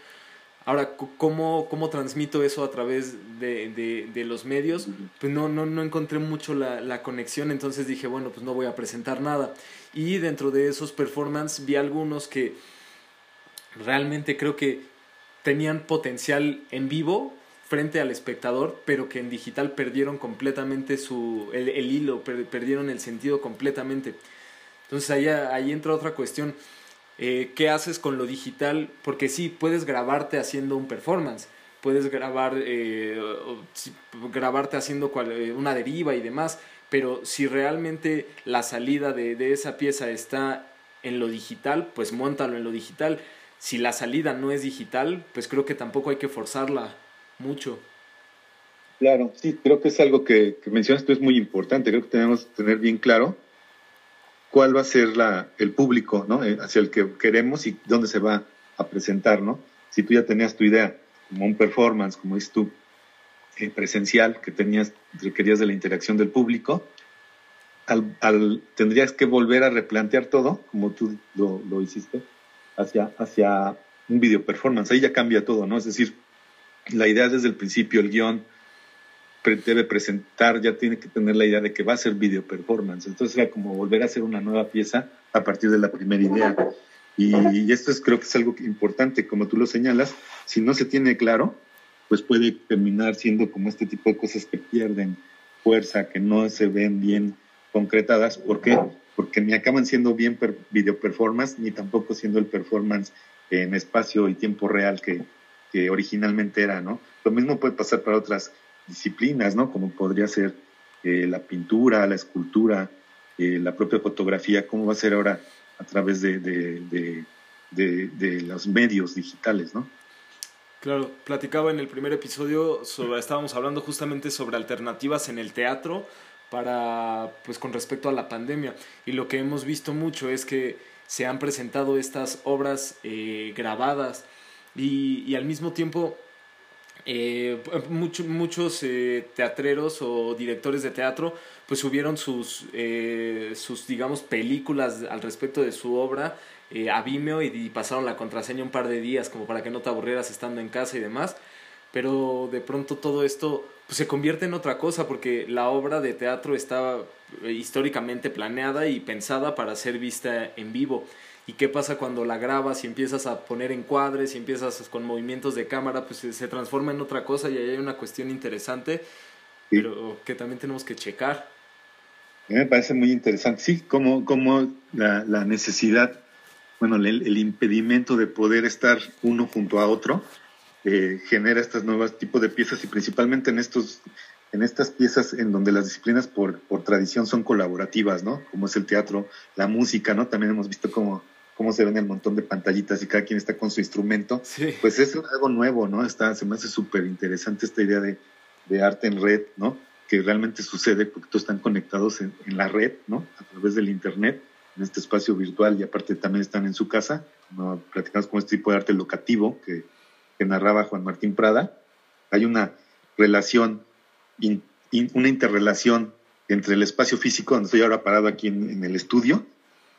Ahora, ¿cómo, cómo transmito eso a través de, de, de los medios? Pues no, no, no encontré mucho la, la, conexión, entonces dije, bueno, pues no voy a presentar nada. Y dentro de esos performances vi algunos que realmente creo que tenían potencial en vivo frente al espectador, pero que en digital perdieron completamente su, el, hilo, perdieron el sentido completamente. Entonces ahí, ahí entra otra cuestión eh, qué haces con lo digital, porque sí, puedes grabarte haciendo un performance, puedes grabar, eh, grabarte haciendo eh, una deriva y demás, pero si realmente la salida de, de esa pieza está en lo digital, pues montalo en lo digital. Si la salida no es digital, pues creo que tampoco hay que forzarla mucho. Claro, sí, creo que es algo que, que mencionas tú es muy importante. Creo que tenemos que tener bien claro cuál va a ser la, el público ¿no? Eh, hacia el que queremos y dónde se va a presentar. ¿no? Si tú ya tenías tu idea como un performance, como dices tú, eh, presencial, que tenías, requerías de la interacción del público, al, al, tendrías que volver a replantear todo, como tú lo, lo hiciste, hacia, hacia un video performance. Ahí ya cambia todo, ¿no? Es decir, la idea desde el principio, el guion, debe presentar, ya tiene que tener la idea de que va a ser video performance. Entonces era como volver a hacer una nueva pieza a partir de la primera idea. Y, esto es, creo que es algo importante, como tú lo señalas, si no se tiene claro, pues puede terminar siendo como este tipo de cosas que pierden fuerza, que no se ven bien concretadas. ¿Por qué? Porque ni acaban siendo bien video performance, ni tampoco siendo el performance en espacio y tiempo real que, que originalmente era, ¿no? Lo mismo puede pasar para otras disciplinas, ¿no? Como podría ser eh, la pintura, la escultura, eh, la propia fotografía, cómo va a ser ahora a través de, de, de, los medios digitales, ¿no? Claro, platicaba en el primer episodio, sobre, estábamos hablando justamente sobre alternativas en el teatro para, pues con respecto a la pandemia. Y lo que hemos visto mucho es que se han presentado estas obras eh, grabadas y, y al mismo tiempo eh, muchos eh, teatreros o directores de teatro pues subieron sus, eh, sus digamos, películas al respecto de su obra eh, a Vimeo y, pasaron la contraseña un par de días como para que no te aburrieras estando en casa y demás. Pero de pronto todo esto pues, se convierte en otra cosa porque la obra de teatro estaba históricamente planeada y pensada para ser vista en vivo. ¿Y qué pasa cuando la grabas y empiezas a poner encuadres y empiezas con movimientos de cámara? Pues se, transforma en otra cosa y ahí hay una cuestión interesante, pero que también tenemos que checar. Me parece muy interesante, sí, como, como la, la necesidad, bueno, el, el, impedimento de poder estar uno junto a otro eh, genera estos nuevos tipos de piezas y principalmente en estos en estas piezas en donde las disciplinas por, por tradición son colaborativas, ¿no? Como es el teatro, la música, ¿no? También hemos visto cómo cómo se ven el montón de pantallitas y cada quien está con su instrumento, pues es algo nuevo, ¿no? Está, se me hace súper interesante esta idea de, de, arte en red, ¿no? Que realmente sucede porque todos están conectados en, en, la red, ¿no? A través del Internet, en este espacio virtual y aparte también están en su casa, ¿no? Platicamos con este tipo de arte locativo que, que narraba Juan Martín Prada. Hay una relación, in, in, una interrelación entre el espacio físico, donde estoy ahora parado aquí en, en el estudio,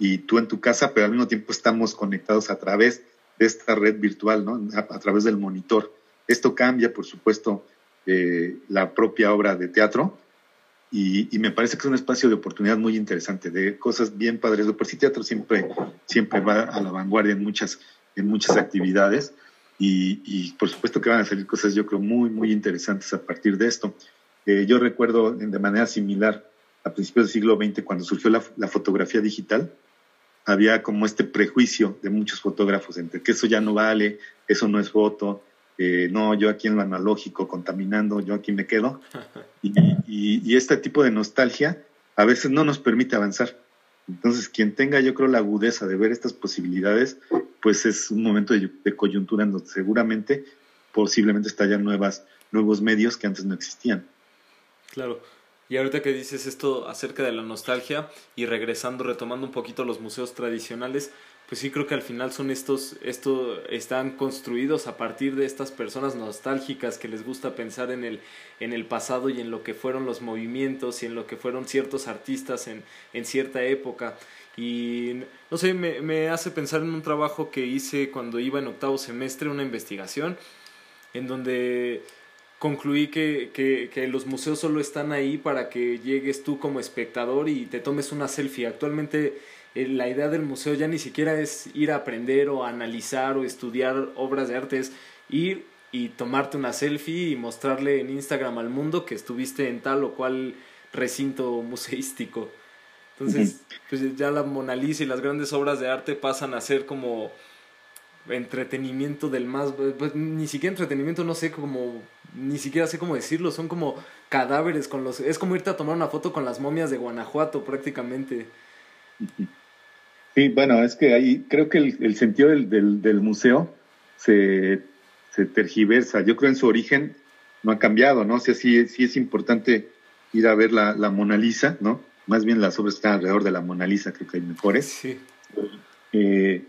y tú en tu casa, pero al mismo tiempo estamos conectados a través de esta red virtual, ¿no? A, a través del monitor. Esto cambia, por supuesto, eh, la propia obra de teatro. Y, me parece que es un espacio de oportunidad muy interesante, de cosas bien padres. Por sí teatro siempre, siempre va a la vanguardia en muchas, en muchas actividades y, por supuesto que van a salir cosas yo creo muy, muy interesantes a partir de esto. Eh, yo recuerdo de manera similar a principios del siglo XX, cuando surgió la, la fotografía digital, había como este prejuicio de muchos fotógrafos entre que eso ya no vale, eso no es foto, eh, no, yo aquí en lo analógico, contaminando, yo aquí me quedo. Y, este tipo de nostalgia a veces no nos permite avanzar. Entonces, quien tenga, yo creo, la agudeza de ver estas posibilidades, pues es un momento de, coyuntura en donde seguramente, posiblemente estallan nuevas, nuevos medios que antes no existían. Claro. Y ahorita que dices esto acerca de la nostalgia y regresando, retomando un poquito los museos tradicionales, pues sí creo que al final son estos, esto están construidos a partir de estas personas nostálgicas que les gusta pensar en el, en el pasado y en lo que fueron los movimientos y en lo que fueron ciertos artistas en, en cierta época. Y no sé, me, me hace pensar en un trabajo que hice cuando iba en octavo semestre, una investigación, en donde concluí que, que, que, los museos solo están ahí para que llegues tú como espectador y te tomes una selfie. Actualmente eh, la idea del museo ya ni siquiera es ir a aprender o analizar o estudiar obras de arte, es ir y tomarte una selfie y mostrarle en Instagram al mundo que estuviste en tal o cual recinto museístico. Entonces, pues ya la Mona Lisa y las grandes obras de arte pasan a ser como entretenimiento del más, pues, ni siquiera entretenimiento, no sé cómo, ni siquiera sé cómo decirlo, son como cadáveres con los, es como irte a tomar una foto con las momias de Guanajuato prácticamente. Sí, bueno, es que ahí creo que el, sentido del, del, museo se, se, tergiversa. Yo creo en su origen no ha cambiado, ¿no? O sea, sí, sí es importante ir a ver la, la, Mona Lisa, ¿no? Más bien las obras están alrededor de la Mona Lisa, creo que hay mejores. Sí. Eh,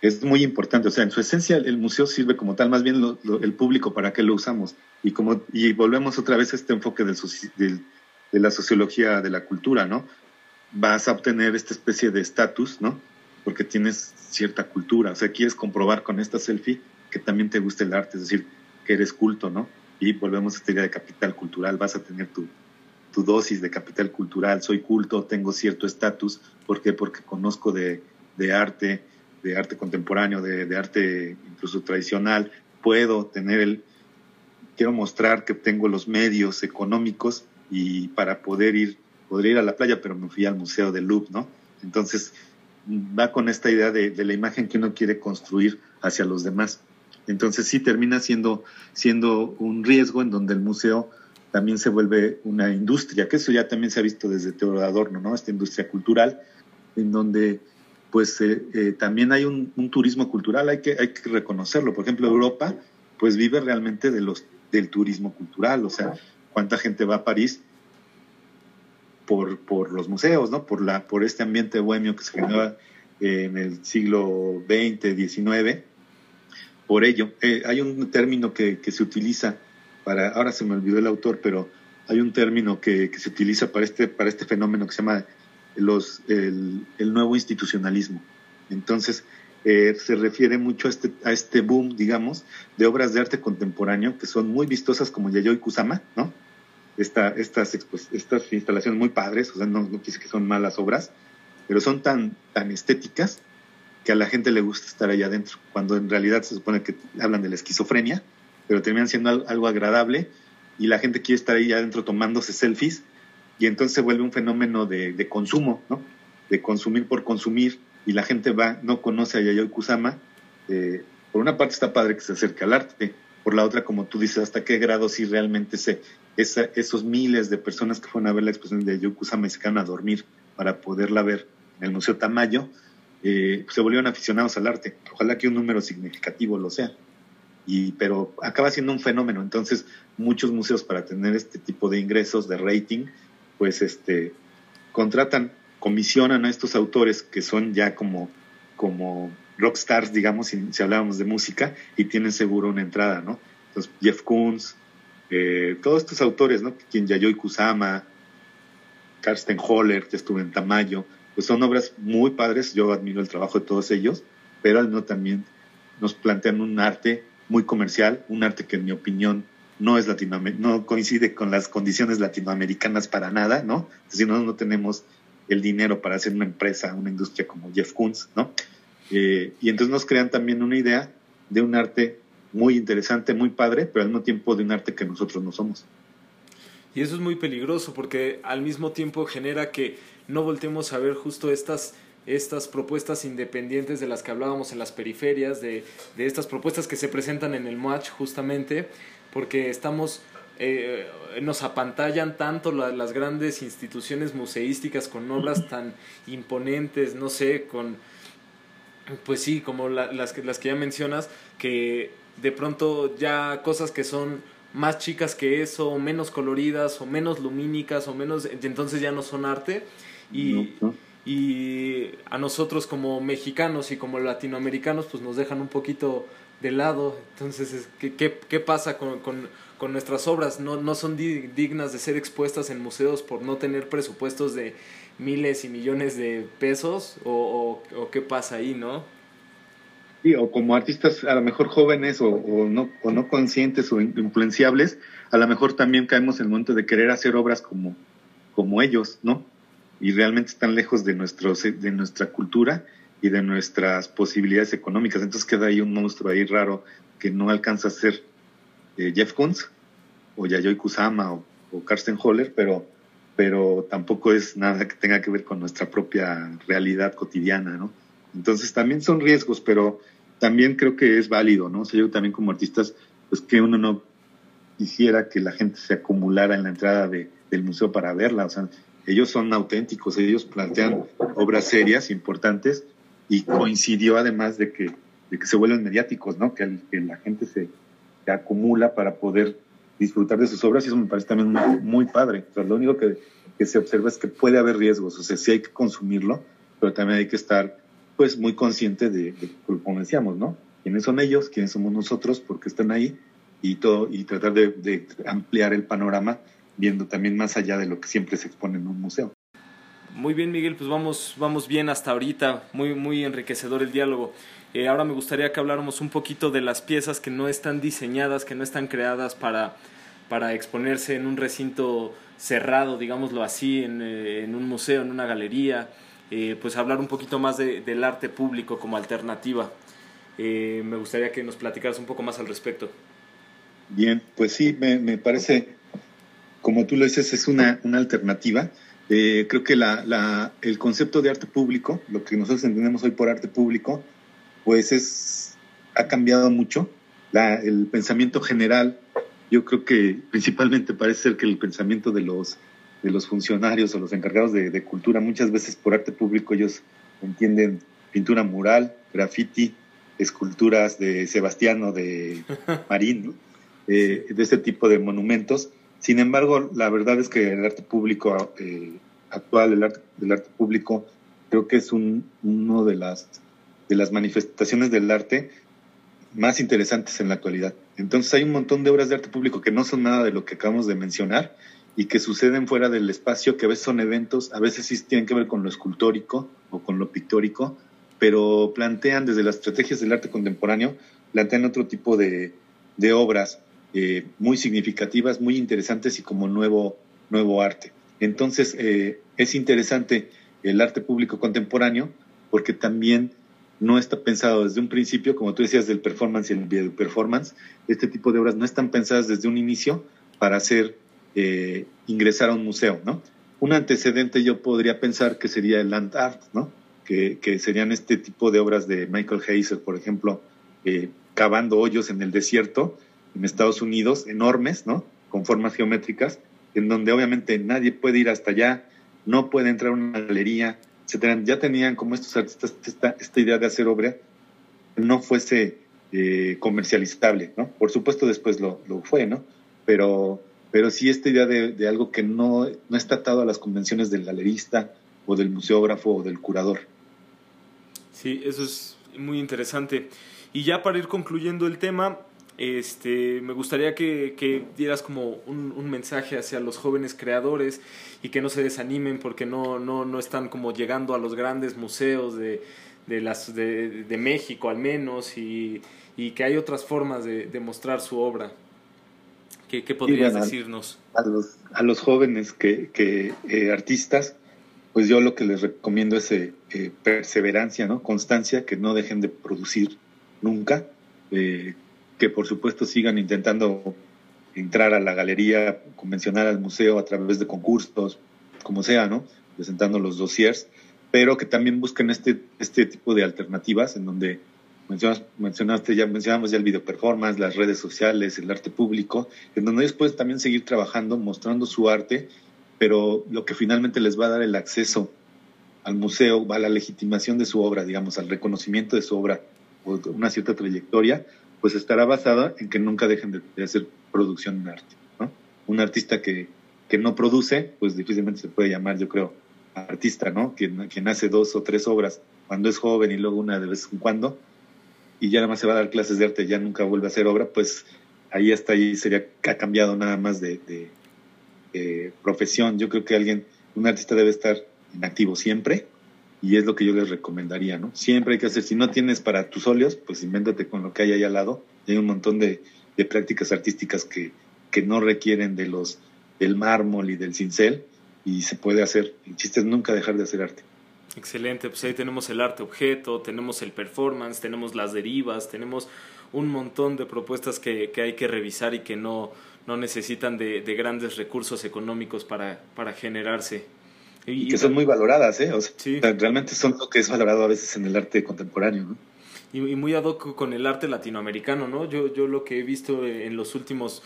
es muy importante, o sea, en su esencia el museo sirve como tal, más bien el público para qué lo usamos. Y, como, y volvemos otra vez a este enfoque del, del, de la sociología de la cultura, ¿no? vas a obtener esta especie de estatus, ¿no? Porque tienes cierta cultura, o sea, quieres comprobar con esta selfie que también te gusta el arte, es decir, que eres culto, ¿no? Y volvemos a esta idea de capital cultural, vas a tener tu, tu dosis de capital cultural, soy culto, tengo cierto estatus, ¿por qué? Porque conozco de, de arte, de arte contemporáneo, de, de arte incluso tradicional, puedo tener el, quiero mostrar que tengo los medios económicos y para poder ir podría ir a la playa, pero me fui al Museo del Louvre, ¿no? Entonces, va con esta idea de, la imagen que uno quiere construir hacia los demás. Entonces, sí termina siendo, siendo un riesgo en donde el museo también se vuelve una industria, que eso ya también se ha visto desde Teodoro Adorno, ¿no? Esta industria cultural, en donde pues eh, eh, también hay un, turismo cultural, hay que, hay que reconocerlo. Por ejemplo, Europa pues vive realmente de los, del turismo cultural, o sea, cuánta gente va a París por, por los museos, ¿no? Por, la, por este ambiente bohemio que se generaba en el siglo XX, XIX. Por ello, eh, hay un término que, que, se utiliza para, ahora se me olvidó el autor, pero hay un término que, que se utiliza para este, para este fenómeno que se llama los, el, nuevo institucionalismo. Entonces, eh, se refiere mucho a este, a este boom, digamos, de obras de arte contemporáneo que son muy vistosas como Yayoi Kusama, ¿no? esta, estas, instalaciones muy padres, o sea, no, no quise que son malas obras, pero son tan, tan estéticas que a la gente le gusta estar allá adentro, cuando en realidad se supone que hablan de la esquizofrenia, pero terminan siendo algo, agradable y la gente quiere estar ahí adentro tomándose selfies y entonces se vuelve un fenómeno de, de consumo, ¿no? De consumir por consumir y la gente va, no conoce a Yayoi Kusama. Eh, por una parte está padre que se acerque al arte, por la otra, como tú dices, hasta qué grado si realmente se esos miles de personas que fueron a ver la exposición de Yokusama y se quedaron a dormir para poderla ver en el Museo Tamayo, eh, se volvieron aficionados al arte. Ojalá que un número significativo lo sea. Y, pero acaba siendo un fenómeno. Entonces, muchos museos para tener este tipo de ingresos, de rating, pues este, contratan, comisionan a estos autores que son ya como, como rockstars, digamos, si, hablábamos de música, y tienen seguro una entrada, ¿no? Entonces, Jeff Koons, eh, todos estos autores, ¿no? Quien Yayoi Kusama, Karsten Holler, que estuve en Tamayo, pues son obras muy padres, yo admiro el trabajo de todos ellos, pero al no también nos plantean un arte muy comercial, un arte que en mi opinión no, es no coincide con las condiciones latinoamericanas para nada, ¿no? Si no, no tenemos el dinero para hacer una empresa, una industria como Jeff Koons, ¿no? Eh, y entonces nos crean también una idea de un arte muy interesante, muy padre, pero al mismo tiempo de un arte que nosotros no somos. Y eso es muy peligroso porque al mismo tiempo genera que no voltemos a ver justo estas, estas propuestas independientes de las que hablábamos en las periferias, de, de estas propuestas que se presentan en el match justamente, porque estamos eh, nos apantallan tanto las grandes instituciones museísticas con obras tan imponentes, no sé, con, pues sí, como las, que, las que ya mencionas, que de pronto ya cosas que son más chicas que eso, o menos coloridas, o menos lumínicas, o menos, entonces ya no son arte. Y, y a nosotros como mexicanos y como latinoamericanos, pues nos dejan un poquito de lado. Entonces, ¿qué, qué, qué pasa con, con, con, nuestras obras? No, no son dignas de ser expuestas en museos por no tener presupuestos de miles y millones de pesos? ¿O, o, qué pasa ahí, no? Sí, o como artistas a lo mejor jóvenes o, o, no, o no conscientes o influenciables, a lo mejor también caemos en el momento de querer hacer obras como, como ellos, ¿no? Y realmente están lejos de, nuestros, de nuestra cultura y de nuestras posibilidades económicas. Entonces queda ahí un monstruo ahí raro que no alcanza a ser eh, Jeff Koons o Yayoi Kusama o, o, Karsten Holler, pero, pero tampoco es nada que tenga que ver con nuestra propia realidad cotidiana, ¿no? Entonces también son riesgos, pero también creo que es válido, ¿no? O yo también como artistas, pues que uno no quisiera que la gente se acumulara en la entrada de, del museo para verla, o sea, ellos son auténticos, ellos plantean obras serias, importantes, y coincidió además de que, de que se vuelven mediáticos, ¿no? Que, la gente se, acumula para poder disfrutar de sus obras y eso me parece también muy, padre. O lo único que, que, se observa es que puede haber riesgos, o sea, sí hay que consumirlo, pero también hay que estar pues muy consciente de, de como decíamos, ¿no? ¿Quiénes son ellos? ¿Quiénes somos nosotros? ¿Por qué están ahí? Y, todo, y tratar de ampliar el panorama viendo también más allá de lo que siempre se expone en un museo. Muy bien, Miguel, pues vamos, vamos bien hasta ahorita, muy, muy enriquecedor el diálogo. Eh, ahora me gustaría que habláramos un poquito de las piezas que no están diseñadas, que no están creadas para, para exponerse en un recinto cerrado, digámoslo así, en, eh, en un museo, en una galería, eh, pues hablar un poquito más de, del arte público como alternativa. me gustaría que nos platicaras un poco más al respecto. Bien, pues sí, me, me parece, como tú lo dices, es una, una alternativa. Eh, creo que la, la, el concepto de arte público, lo que nosotros entendemos hoy por arte público, pues es, ha cambiado mucho. La, el pensamiento general, yo creo que principalmente parece ser que el pensamiento de los, de los funcionarios o los encargados de, de cultura, muchas veces por arte público ellos entienden pintura mural, graffiti, esculturas de Sebastiano, de Marín, eh, de este tipo de monumentos sin embargo, la verdad es que el arte público eh, actual, el arte, del arte público, creo que es un, uno de las, de las manifestaciones del arte más interesantes en la actualidad. Entonces hay un montón de obras de arte público que no son nada de lo que acabamos de mencionar y que suceden fuera del espacio, que a veces son eventos, a veces sí tienen que ver con lo escultórico o con lo pictórico, pero plantean desde las estrategias del arte contemporáneo, plantean otro tipo de, de obras eh, muy significativas, muy interesantes y como nuevo, nuevo arte. Entonces, eh, es interesante el arte público contemporáneo porque también no está pensado desde un principio, como tú decías, del performance y el video performance. Este tipo de obras no están pensadas desde un inicio para hacer eh, ingresar a un museo, ¿no? Un antecedente yo podría pensar que sería el land art, ¿no? Que, que serían este tipo de obras de Michael Heiser, por ejemplo, cavando hoyos en el desierto en Estados Unidos, enormes, ¿no? Con formas geométricas, en donde obviamente nadie puede ir hasta allá, no puede entrar a una galería, etcétera. Ya tenían como estos artistas esta, esta idea de hacer obra no fuese eh, comercializable, ¿no? Por supuesto después lo, lo, fue, ¿no? Pero, pero sí esta idea de, de, algo que no, no está atado a las convenciones del galerista o del museógrafo o del curador. Sí, eso es muy interesante. Y ya para ir concluyendo el tema, este, me gustaría que, que dieras como un, un, mensaje hacia los jóvenes creadores y que no se desanimen porque no, no, no están como llegando a los grandes museos de, de, las, de, de México al menos y, y, que hay otras formas de, de, mostrar su obra. ¿Qué, podrías decirnos? A los, a los jóvenes que, que eh, artistas, pues yo lo que les recomiendo es eh, eh, perseverancia, ¿no? Constancia, que no dejen de producir nunca, que por supuesto sigan intentando entrar a la galería convencional, al museo a través de concursos, como sea, ¿no? Presentando los dossiers, pero que también busquen este, este tipo de alternativas en donde mencionaste ya, mencionamos ya el video performance, las redes sociales, el arte público, en donde ellos pueden también seguir trabajando, mostrando su arte, pero lo que finalmente les va a dar el acceso al museo, a la legitimación de su obra, digamos, al reconocimiento de su obra una cierta trayectoria, pues estará basada en que nunca dejen de, hacer producción en arte. ¿no? Un artista que, que no produce, pues difícilmente se puede llamar, yo creo, artista, ¿no? Quien, quien hace dos o tres obras cuando es joven y luego una de vez en cuando, y ya nada más se va a dar clases de arte, ya nunca vuelve a hacer obra, pues ahí está, ahí sería que ha cambiado nada más de, profesión. Yo creo que alguien, un artista debe estar en activo siempre y es lo que yo les recomendaría, ¿no? Siempre hay que hacer, si no tienes para tus óleos, pues invéntate con lo que hay ahí al lado. Hay un montón de, prácticas artísticas que, que no requieren de los del mármol y del cincel y se puede hacer. El chiste es nunca dejar de hacer arte. Excelente, pues ahí tenemos el arte objeto, tenemos el performance, tenemos las derivas, tenemos un montón de propuestas que, que hay que revisar y que no, no necesitan de, de grandes recursos económicos para, para generarse. Y, que son muy valoradas, ¿eh? O sea, realmente son lo que es valorado a veces en el arte contemporáneo, ¿no? Y, y, muy ad hoc con el arte latinoamericano, ¿no? Yo, yo lo que he visto en los últimos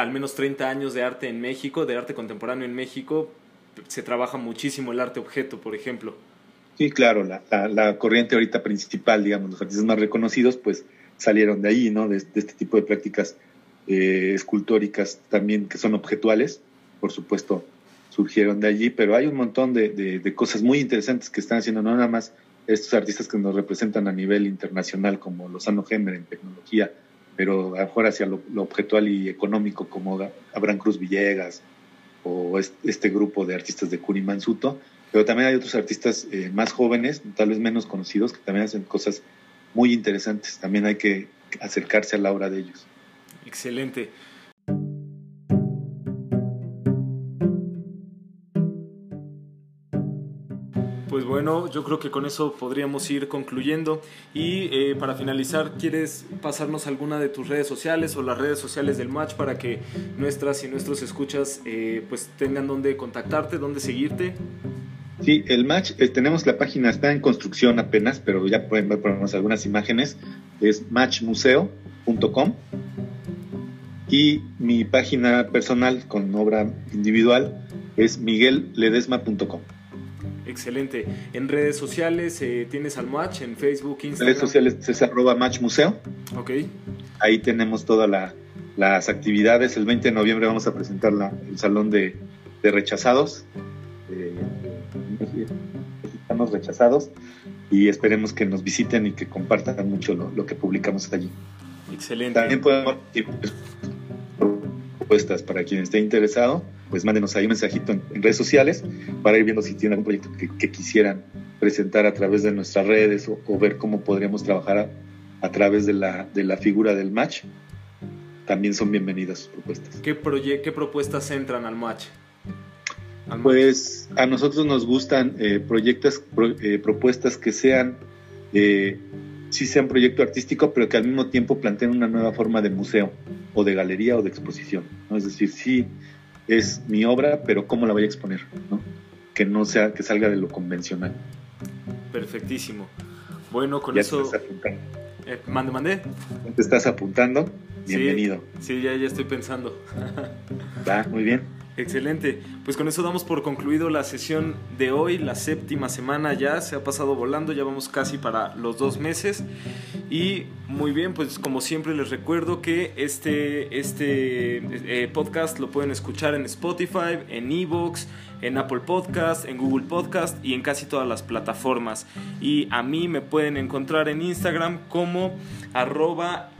al menos 30 años de arte en México, de arte contemporáneo en México, se trabaja muchísimo el arte objeto, por ejemplo. Sí, claro, la, la, corriente ahorita principal, digamos, los artistas más reconocidos, pues salieron de ahí, ¿no? De, este tipo de prácticas eh, escultóricas también que son objetuales, por supuesto, surgieron de allí, pero hay un montón de, de, cosas muy interesantes que están haciendo, no nada más estos artistas que nos representan a nivel internacional, como Lozano Gemer en tecnología, pero mejor hacia lo, lo, objetual y económico, como Abraham Cruz Villegas o este, grupo de artistas de Curimansuto, pero también hay otros artistas eh, más jóvenes, tal vez menos conocidos, que también hacen cosas muy interesantes. También hay que acercarse a la obra de ellos. Excelente. Bueno, yo creo que con eso podríamos ir concluyendo. Y eh, para finalizar, ¿quieres pasarnos alguna de tus redes sociales o las redes sociales del match para que nuestras y nuestros escuchas eh, pues tengan donde contactarte, donde seguirte? Sí, el match, eh, tenemos la página, está en construcción apenas, pero ya pueden ver algunas imágenes. Es matchmuseo.com y mi página personal con obra individual es miguelledesma.com. Excelente. En redes sociales eh, tienes al match, en Facebook, Instagram. Redes sociales es arroba matchmuseo. Ok. Ahí tenemos todas las actividades. El 20 de noviembre vamos a presentar el salón de, rechazados. Eh, estamos rechazados y esperemos que nos visiten y que compartan mucho lo, que publicamos allí. Excelente. También podemos propuestas para quien esté interesado, pues mándenos ahí un mensajito en, redes sociales para ir viendo si tienen algún proyecto que, quisieran presentar a través de nuestras redes o, ver cómo podríamos trabajar a, través de la, de la figura del match. También son bienvenidas sus propuestas. ¿Qué, ¿Qué propuestas entran al match? Pues a nosotros nos gustan eh, proyectos, eh, propuestas que sean, eh, sí sean proyecto artístico, pero que al mismo tiempo planteen una nueva forma de museo o de galería o de exposición. ¿no? Es decir, sí es mi obra, pero ¿cómo la voy a exponer? ¿no? Que no sea, que salga de lo convencional. Perfectísimo. Bueno, con eso... Eh, mande, mande. Te estás apuntando. Bienvenido. Sí, ya, ya estoy pensando. Va, muy bien. Excelente. Pues con eso damos por concluido la sesión de hoy, la séptima semana ya, se ha pasado volando, ya vamos casi para los dos meses. Y muy bien, pues como siempre les recuerdo que este, este eh, podcast lo pueden escuchar en Spotify, en Evox, en Apple Podcast, en Google Podcast y en casi todas las plataformas. Y a mí me pueden encontrar en Instagram como arroba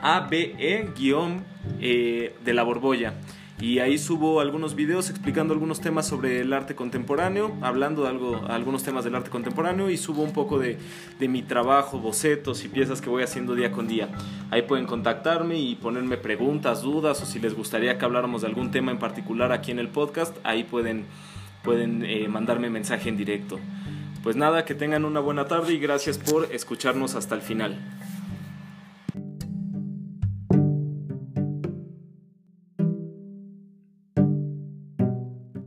abe, guion eh, de la borbolla. Y ahí subo algunos videos explicando algunos temas sobre el arte contemporáneo, hablando de algo, algunos temas del arte contemporáneo y subo un poco de, de mi trabajo, bocetos y piezas que voy haciendo día con día. Ahí pueden contactarme y ponerme preguntas, dudas o si les gustaría que habláramos de algún tema en particular aquí en el podcast, ahí pueden, pueden eh, mandarme mensaje en directo. Pues nada, que tengan una buena tarde y gracias por escucharnos hasta el final.